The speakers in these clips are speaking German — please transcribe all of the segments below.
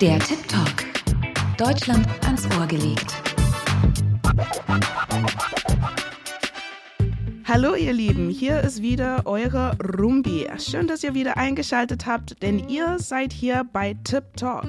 Der Tip Talk. Deutschland ans Ohr gelegt. Hallo ihr Lieben, hier ist wieder eure Rumbi. Schön, dass ihr wieder eingeschaltet habt, denn ihr seid hier bei Tip Talk.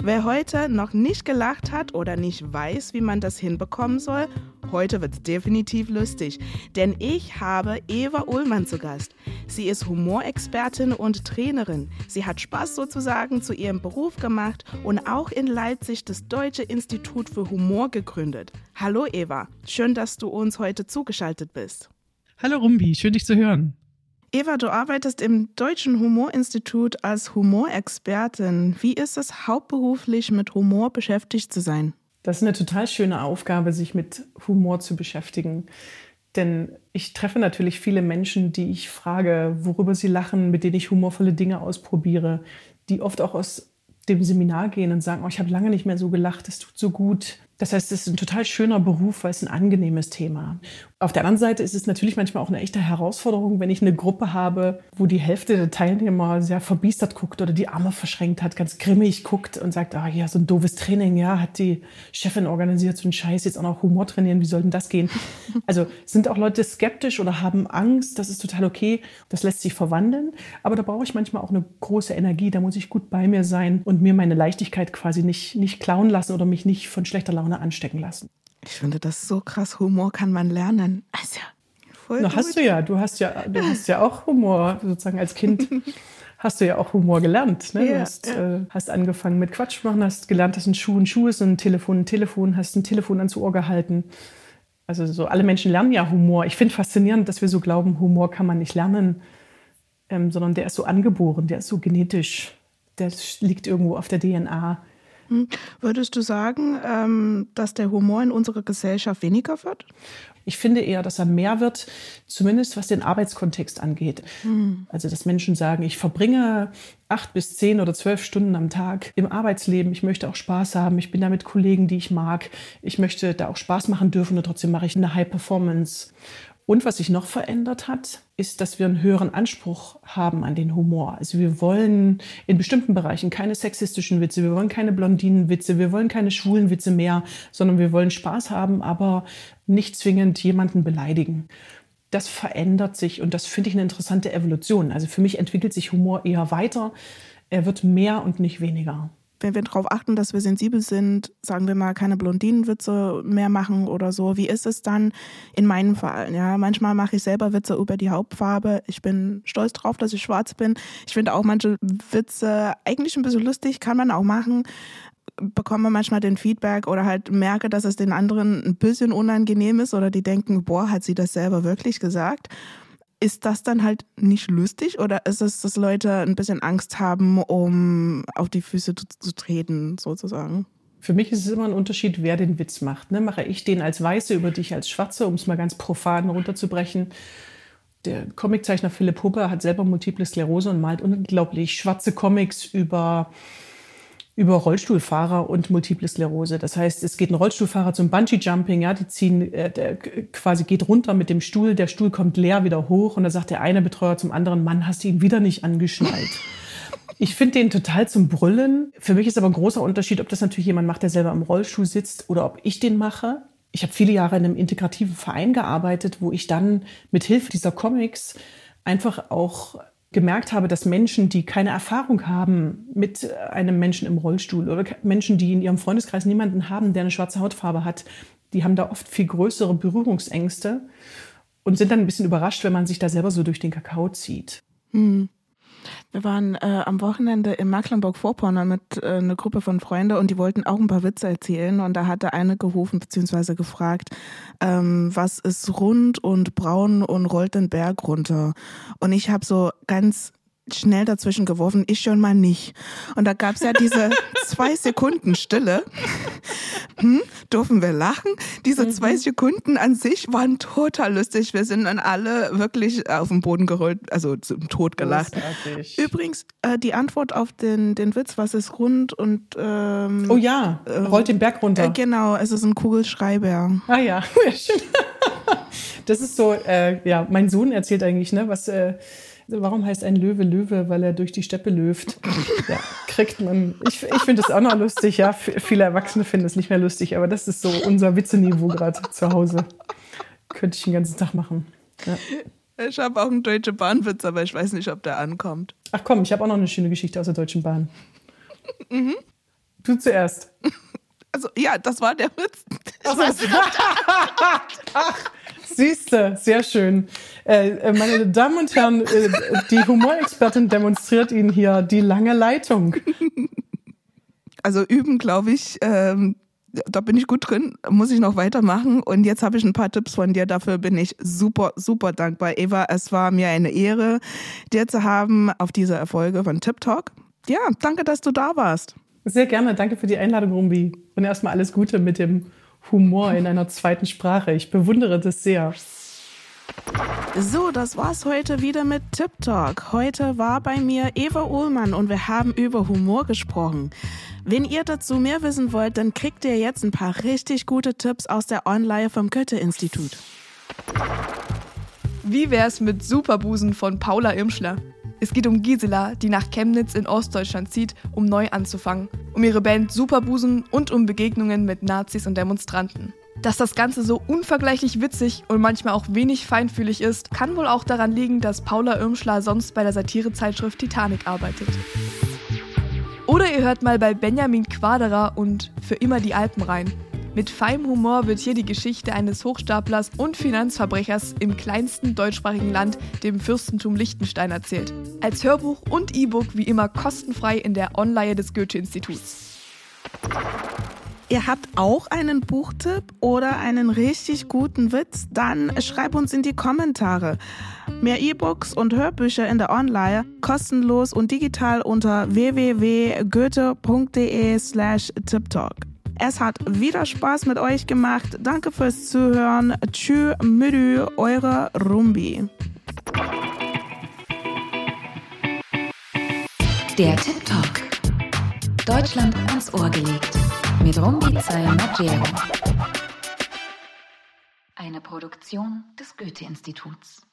Wer heute noch nicht gelacht hat oder nicht weiß, wie man das hinbekommen soll, heute wird es definitiv lustig, denn ich habe Eva Ullmann zu Gast. Sie ist Humorexpertin und Trainerin. Sie hat Spaß sozusagen zu ihrem Beruf gemacht und auch in Leipzig das Deutsche Institut für Humor gegründet. Hallo Eva, schön, dass du uns heute zugeschaltet bist. Hallo Rumbi, schön dich zu hören. Eva, du arbeitest im Deutschen Humorinstitut als Humorexpertin. Wie ist es, hauptberuflich mit Humor beschäftigt zu sein? Das ist eine total schöne Aufgabe, sich mit Humor zu beschäftigen. Denn ich treffe natürlich viele Menschen, die ich frage, worüber sie lachen, mit denen ich humorvolle Dinge ausprobiere, die oft auch aus dem Seminar gehen und sagen, oh, ich habe lange nicht mehr so gelacht, es tut so gut. Das heißt, es ist ein total schöner Beruf, weil es ein angenehmes Thema. Auf der anderen Seite ist es natürlich manchmal auch eine echte Herausforderung, wenn ich eine Gruppe habe, wo die Hälfte der Teilnehmer sehr verbiestert guckt oder die Arme verschränkt hat, ganz grimmig guckt und sagt, ah ja, so ein doofes Training, ja, hat die Chefin organisiert, so ein Scheiß, jetzt auch noch Humor trainieren, wie soll denn das gehen? Also sind auch Leute skeptisch oder haben Angst, das ist total okay, das lässt sich verwandeln, aber da brauche ich manchmal auch eine große Energie, da muss ich gut bei mir sein und mir meine Leichtigkeit quasi nicht, nicht klauen lassen oder mich nicht von schlechter Laune anstecken lassen. Ich finde das so krass. Humor kann man lernen. Also, voll Na, hast du ja. Du hast ja, du hast ja auch Humor sozusagen als Kind. hast du ja auch Humor gelernt. Ne? Du hast, ja. äh, hast angefangen mit Quatsch machen, hast gelernt, dass ein Schuh ein Schuh ist und ein Telefon ein Telefon, hast ein Telefon ans Ohr gehalten. Also so alle Menschen lernen ja Humor. Ich finde faszinierend, dass wir so glauben, Humor kann man nicht lernen, ähm, sondern der ist so angeboren, der ist so genetisch, der liegt irgendwo auf der DNA. Hm. Würdest du sagen, ähm, dass der Humor in unserer Gesellschaft weniger wird? Ich finde eher, dass er mehr wird, zumindest was den Arbeitskontext angeht. Mhm. Also, dass Menschen sagen, ich verbringe acht bis zehn oder zwölf Stunden am Tag im Arbeitsleben. Ich möchte auch Spaß haben. Ich bin da mit Kollegen, die ich mag. Ich möchte da auch Spaß machen dürfen und trotzdem mache ich eine High Performance. Und was sich noch verändert hat, ist, dass wir einen höheren Anspruch haben an den Humor. Also wir wollen in bestimmten Bereichen keine sexistischen Witze, wir wollen keine Blondinenwitze, wir wollen keine schwulen Witze mehr, sondern wir wollen Spaß haben, aber nicht zwingend jemanden beleidigen. Das verändert sich und das finde ich eine interessante Evolution. Also für mich entwickelt sich Humor eher weiter. Er wird mehr und nicht weniger wenn wir darauf achten, dass wir sensibel sind, sagen wir mal, keine Blondinenwitze mehr machen oder so, wie ist es dann in meinem Fall? Ja, manchmal mache ich selber Witze über die Hauptfarbe. Ich bin stolz drauf, dass ich schwarz bin. Ich finde auch manche Witze eigentlich ein bisschen lustig, kann man auch machen bekomme manchmal den Feedback oder halt merke, dass es den anderen ein bisschen unangenehm ist oder die denken, boah, hat sie das selber wirklich gesagt? Ist das dann halt nicht lustig oder ist es, dass Leute ein bisschen Angst haben, um auf die Füße zu, zu treten, sozusagen? Für mich ist es immer ein Unterschied, wer den Witz macht. Ne? Mache ich den als Weiße über dich als Schwarze, um es mal ganz profan runterzubrechen? Der Comiczeichner Philipp Huber hat selber Multiple Sklerose und malt unglaublich schwarze Comics über über Rollstuhlfahrer und Multiple Sklerose. Das heißt, es geht ein Rollstuhlfahrer zum Bungee-Jumping, ja, die ziehen, äh, der quasi geht runter mit dem Stuhl, der Stuhl kommt leer wieder hoch und da sagt der eine Betreuer zum anderen, Mann, hast du ihn wieder nicht angeschnallt. Ich finde den total zum Brüllen. Für mich ist aber ein großer Unterschied, ob das natürlich jemand macht, der selber im Rollstuhl sitzt oder ob ich den mache. Ich habe viele Jahre in einem integrativen Verein gearbeitet, wo ich dann mit Hilfe dieser Comics einfach auch gemerkt habe, dass Menschen, die keine Erfahrung haben mit einem Menschen im Rollstuhl oder Menschen, die in ihrem Freundeskreis niemanden haben, der eine schwarze Hautfarbe hat, die haben da oft viel größere Berührungsängste und sind dann ein bisschen überrascht, wenn man sich da selber so durch den Kakao zieht. Mhm. Wir waren äh, am Wochenende in Mecklenburg-Vorpommern mit äh, einer Gruppe von Freunden und die wollten auch ein paar Witze erzählen. Und da hatte eine gerufen bzw. gefragt, ähm, was ist rund und braun und rollt den Berg runter? Und ich habe so ganz schnell dazwischen geworfen, ich schon mal nicht. Und da gab es ja diese zwei Sekunden Stille. Hm, dürfen wir lachen? Diese mhm. zwei Sekunden an sich waren total lustig. Wir sind dann alle wirklich auf den Boden gerollt, also zum Tod gelacht. Großartig. Übrigens, äh, die Antwort auf den, den Witz, was ist rund und ähm, Oh ja, rollt den Berg runter. Äh, genau, es ist ein Kugelschreiber. Ah ja. Das ist so, äh, ja, mein Sohn erzählt eigentlich, ne, was äh, warum heißt ein Löwe Löwe? Weil er durch die Steppe löft. Ja, kriegt man. Ich, ich finde es auch noch lustig, ja. Viele Erwachsene finden es nicht mehr lustig, aber das ist so unser Witzeniveau gerade zu Hause. Könnte ich den ganzen Tag machen. Ja. Ich habe auch einen Deutsche Bahnwitz, aber ich weiß nicht, ob der ankommt. Ach komm, ich habe auch noch eine schöne Geschichte aus der Deutschen Bahn. Mhm. Du zuerst. Also ja, das war der Witz. Ach, Ach siehste, sehr schön. Äh, äh, meine Damen und Herren, äh, die Humorexpertin demonstriert Ihnen hier die lange Leitung. Also üben, glaube ich, ähm, da bin ich gut drin, muss ich noch weitermachen. Und jetzt habe ich ein paar Tipps von dir. Dafür bin ich super, super dankbar. Eva, es war mir eine Ehre, dir zu haben auf dieser Erfolge von Tip Talk. Ja, danke, dass du da warst. Sehr gerne. Danke für die Einladung, Rumbi. Und erstmal alles Gute mit dem Humor in einer zweiten Sprache. Ich bewundere das sehr. So, das war's heute wieder mit Tip Talk. Heute war bei mir Eva Uhlmann und wir haben über Humor gesprochen. Wenn ihr dazu mehr wissen wollt, dann kriegt ihr jetzt ein paar richtig gute Tipps aus der Online vom Goethe-Institut. Wie wär's mit Superbusen von Paula Irmschler? Es geht um Gisela, die nach Chemnitz in Ostdeutschland zieht, um neu anzufangen, um ihre Band Superbusen und um Begegnungen mit Nazis und Demonstranten. Dass das Ganze so unvergleichlich witzig und manchmal auch wenig feinfühlig ist, kann wohl auch daran liegen, dass Paula Irmschler sonst bei der Satirezeitschrift Titanic arbeitet. Oder ihr hört mal bei Benjamin Quaderer und Für immer die Alpen rein. Mit feinem Humor wird hier die Geschichte eines Hochstaplers und Finanzverbrechers im kleinsten deutschsprachigen Land, dem Fürstentum Liechtenstein, erzählt. Als Hörbuch und E-Book wie immer kostenfrei in der Online des Goethe-Instituts. Ihr habt auch einen Buchtipp oder einen richtig guten Witz? Dann schreibt uns in die Kommentare. Mehr E-Books und Hörbücher in der Online kostenlos und digital unter www.goethe.de slash tiptalk. Es hat wieder Spaß mit euch gemacht. Danke fürs Zuhören. Tschü, müdü, eure Rumbi. Der Tip Talk. Deutschland ans Ohr gelegt. Mit Rumbi Magero. Eine Produktion des Goethe-Instituts.